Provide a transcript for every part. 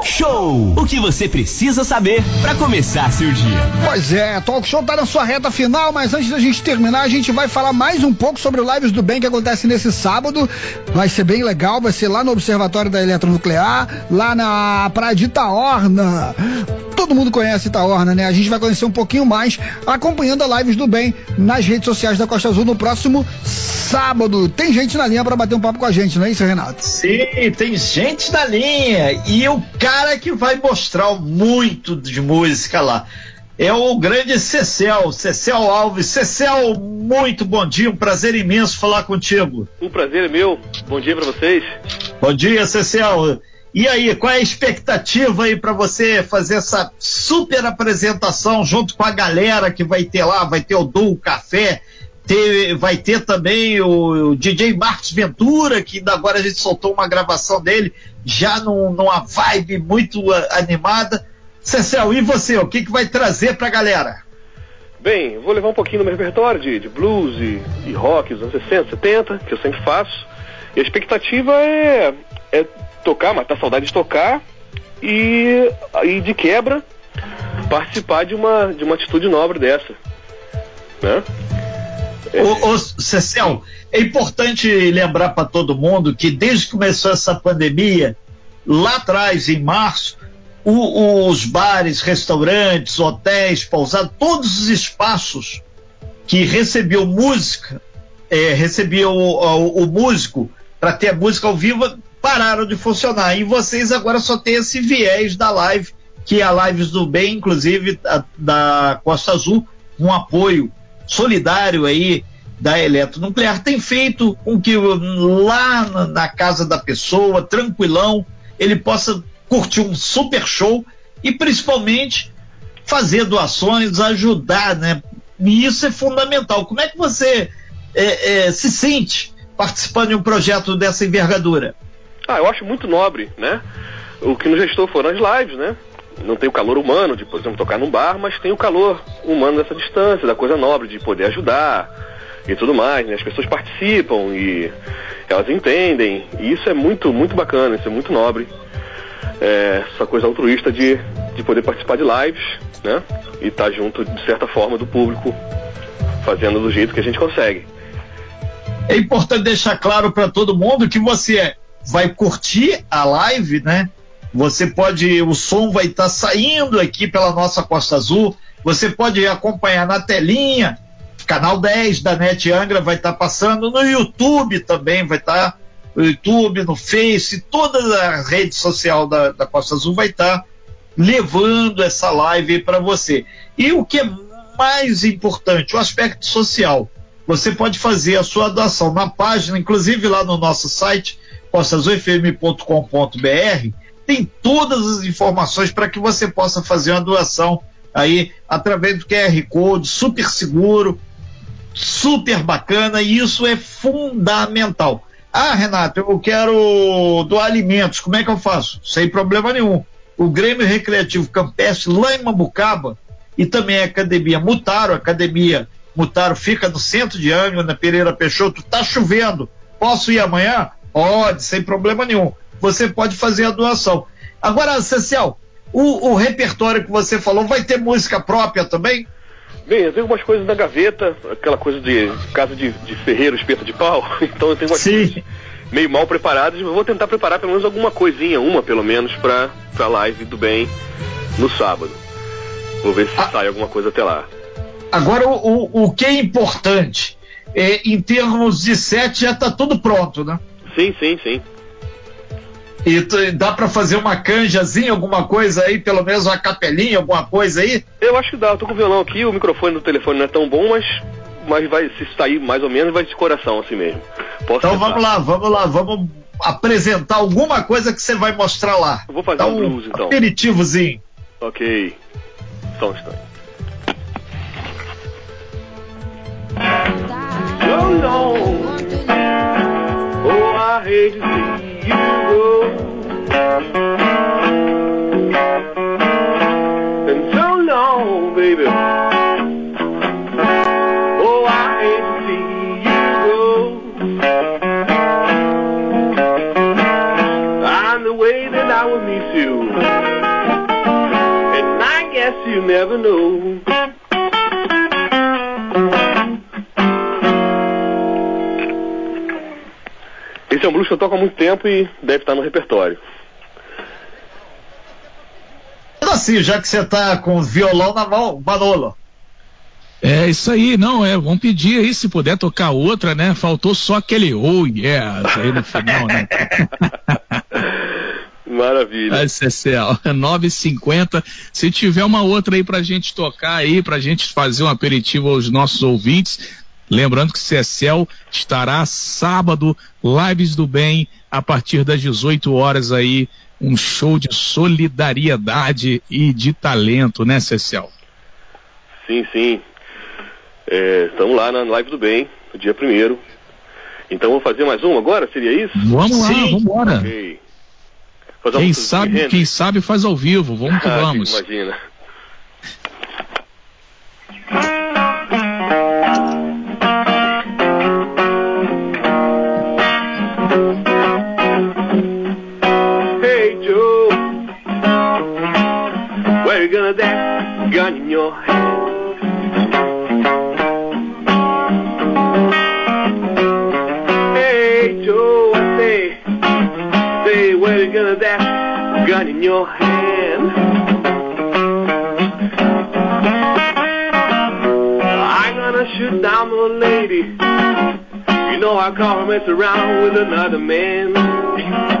Talk Show. O que você precisa saber para começar seu dia. Pois é, Talk Show tá na sua reta final, mas antes da gente terminar, a gente vai falar mais um pouco sobre o Lives do Bem que acontece nesse sábado. Vai ser bem legal, vai ser lá no Observatório da Eletronuclear, lá na Praia de Itaorna. Todo mundo conhece Itaorna, né? A gente vai conhecer um pouquinho mais acompanhando a Lives do Bem nas redes sociais da Costa Azul no próximo sábado. Tem gente na linha para bater um papo com a gente, não é isso, Renato? Sim, tem gente na linha. E o cara que vai mostrar muito de música lá é o grande Cecel, Cecel Alves. Cecel, muito bom dia, um prazer imenso falar contigo. Um prazer é meu, bom dia para vocês. Bom dia, Cecel. E aí, qual é a expectativa aí para você fazer essa super apresentação junto com a galera que vai ter lá? Vai ter o Duo Café, ter, vai ter também o, o, DJ Marcos Ventura, que agora a gente soltou uma gravação dele, já num, numa vibe muito animada. Cecel, e você? O que, que vai trazer pra galera? Bem, vou levar um pouquinho do meu repertório de, de blues e, e rock dos anos 60, 70, que eu sempre faço. E a expectativa é, é tocar, matar saudade de tocar e, e de quebra participar de uma, de uma atitude nobre dessa. Né? Ô, ô, Cecel, é importante lembrar para todo mundo que desde que começou essa pandemia, lá atrás, em março, o, os bares, restaurantes, hotéis, pousadas, todos os espaços que recebiam música, é, recebiam o, o, o músico para ter a música ao vivo, pararam de funcionar. E vocês agora só têm esse viés da live, que é a Lives do Bem, inclusive a, da Costa Azul, um apoio solidário aí da eletronuclear tem feito com que lá na casa da pessoa, tranquilão, ele possa curtir um super show e principalmente fazer doações, ajudar, né? E isso é fundamental. Como é que você é, é, se sente participando de um projeto dessa envergadura? Ah, eu acho muito nobre, né? O que nos restou foram as lives, né? Não tem o calor humano de, por exemplo, tocar num bar, mas tem o calor humano dessa distância, da coisa nobre, de poder ajudar e tudo mais, né? As pessoas participam e elas entendem, e isso é muito, muito bacana, isso é muito nobre. É, essa coisa altruísta de, de poder participar de lives, né? E estar tá junto, de certa forma, do público, fazendo do jeito que a gente consegue. É importante deixar claro para todo mundo que você vai curtir a live, né? Você pode, o som vai estar tá saindo aqui pela nossa Costa Azul. Você pode acompanhar na telinha, canal 10 da NET Angra vai estar tá passando, no YouTube também vai estar, tá, no YouTube, no Face, toda a rede social da, da Costa Azul vai estar tá levando essa live para você. E o que é mais importante, o aspecto social. Você pode fazer a sua doação na página, inclusive lá no nosso site, costasufm.com.br tem todas as informações para que você possa fazer uma doação aí através do QR Code, super seguro, super bacana, e isso é fundamental. Ah, Renato, eu quero doar alimentos, como é que eu faço? Sem problema nenhum. O Grêmio Recreativo Campestre, lá em Mambucaba, e também a Academia Mutaro, a Academia Mutaro fica no centro de Angra, na Pereira Peixoto, tá chovendo, posso ir amanhã? Pode, sem problema nenhum você pode fazer a doação. Agora, Cecil, o, o repertório que você falou vai ter música própria também? Bem, eu tenho algumas coisas na gaveta, aquela coisa de casa de, de ferreiro, espeto de pau, então eu tenho umas Sim. coisas meio mal preparadas, mas vou tentar preparar pelo menos alguma coisinha, uma pelo menos, pra, pra live do bem no sábado. Vou ver se ah. sai alguma coisa até lá. Agora, o, o, o que é importante, é, em termos de set, já tá tudo pronto, né? Sim, sim, sim. E tu, dá para fazer uma canjazinha, alguma coisa aí, pelo menos uma capelinha, alguma coisa aí? Eu acho que dá, eu tô com o violão aqui, o microfone do telefone não é tão bom, mas, mas vai se sair mais ou menos, vai de coração assim mesmo. Posso então tentar. vamos lá, vamos lá, vamos apresentar alguma coisa que você vai mostrar lá. Eu vou fazer um blues então. Aperitivozinho. Ok. Só um instante. So long. I hate to see you go. Been so long, baby. Oh, I hate to see you go. And the way that I will miss you. And I guess you never know. Esse é um blues que eu toco há muito tempo e deve estar no repertório. Assim, já que você tá com o violão na mão, Manolo. É isso aí, não, é, vamos pedir aí se puder tocar outra, né? Faltou só aquele oh yeah aí no final, né? Maravilha. Vai, Cecel, 9h50. Se tiver uma outra aí pra gente tocar aí, pra gente fazer um aperitivo aos nossos ouvintes, lembrando que Cecel estará sábado, Lives do Bem, a partir das 18 horas aí, um show de solidariedade e de talento, né, Cecel? Sim, sim. É, estamos lá na Live do Bem, no dia primeiro. Então vou fazer mais um agora? Seria isso? Vamos lá, Sim. vamos embora. Ok. Fazer uma Quem sabe, quem sabe faz ao vivo, vamos que Ah, vamos. Imagina. That gun in your hand? Hey Joe, I say, say where you gonna that gun in your hand? I'm gonna shoot down the lady. You know I call her mess around with another man.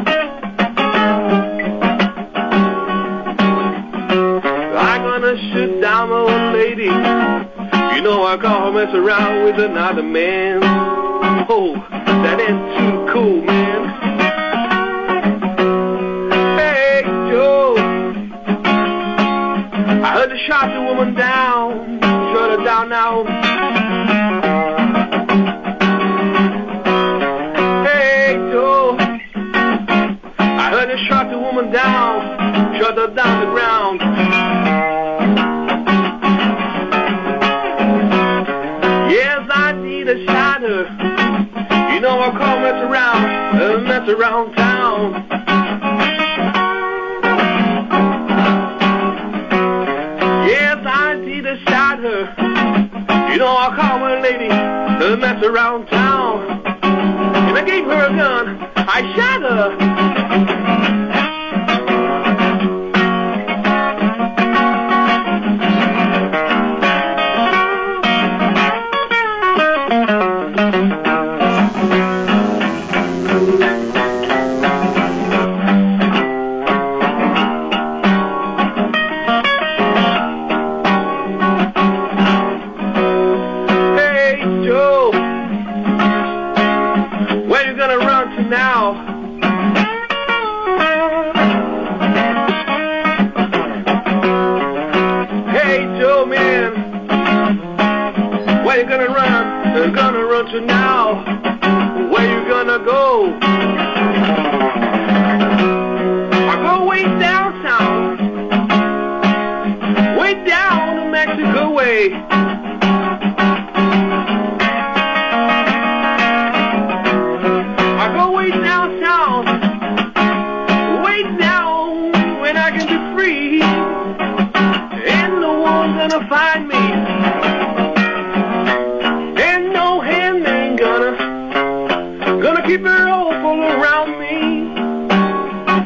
I her mess around with another man. Oh, that ain't too cool, man. Hey, Joe. I heard they shot the woman down. Shut her down now. Hey, Joe. I heard they shot the woman down. Shut her down You know I call my lady, uh, mess around town. And I gave her a gun. I shot her. country now.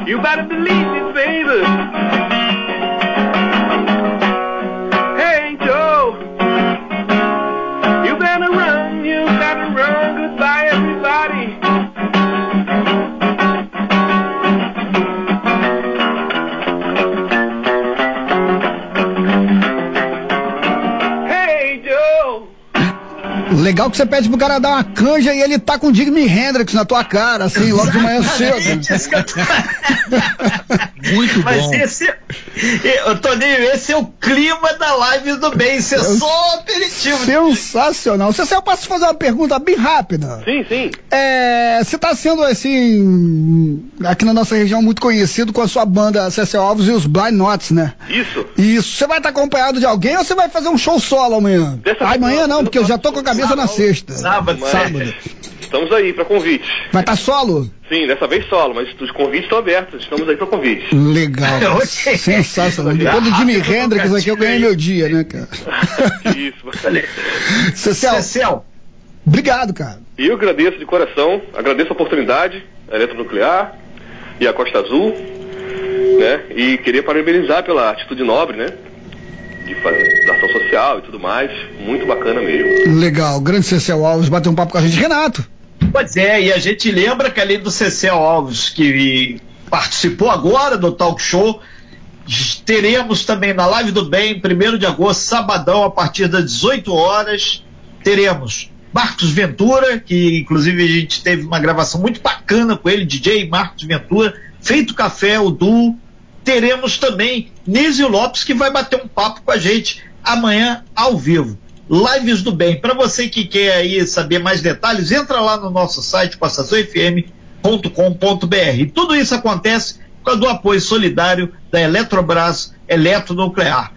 You better believe me, baby. Legal que você pede pro cara dar uma canja e ele tá com o Jimi Hendrix na tua cara, assim, logo de manhã cedo. Muito Mas bom. esse, Toninho, esse é o clima da live do bem, isso é só aperitivo. Sensacional. Cecil, eu posso fazer uma pergunta bem rápida? Sim, sim. É, você tá sendo assim, aqui na nossa região, muito conhecido com a sua banda Cecil Alves e os Blind Notes, né? Isso. Isso. Você vai estar acompanhado de alguém ou você vai fazer um show solo amanhã? Dessa Ah, vez amanhã não, porque eu já tô com a cabeça na sábado. sexta. Sábado. Sábado. Estamos aí para convites. Vai estar tá solo? Sim, dessa vez solo, mas os convites estão abertos. Estamos aí para convites. Legal. Sensacional. Depois do Jimi Hendrix aqui eu ganhei meu dia, né, cara? Isso. Cecel. Cecel. Obrigado, cara. E eu agradeço de coração, agradeço a oportunidade, a Eletronuclear e a Costa Azul, né? E queria parabenizar pela atitude nobre, né? De fazer da ação social e tudo mais. Muito bacana mesmo. Legal. Grande Cecel Alves bateu um papo com a gente. Renato. Pois é, e a gente lembra que além do Cecel Alves, que participou agora do talk show, teremos também na Live do Bem, 1 de agosto, sabadão, a partir das 18 horas, teremos Marcos Ventura, que inclusive a gente teve uma gravação muito bacana com ele, DJ Marcos Ventura, feito café, o duo. Teremos também Nísio Lopes, que vai bater um papo com a gente amanhã ao vivo. Lives do Bem. Para você que quer aí saber mais detalhes, entra lá no nosso site, passaçãofm.com.br. Tudo isso acontece com o apoio solidário da Eletrobras Eletronuclear.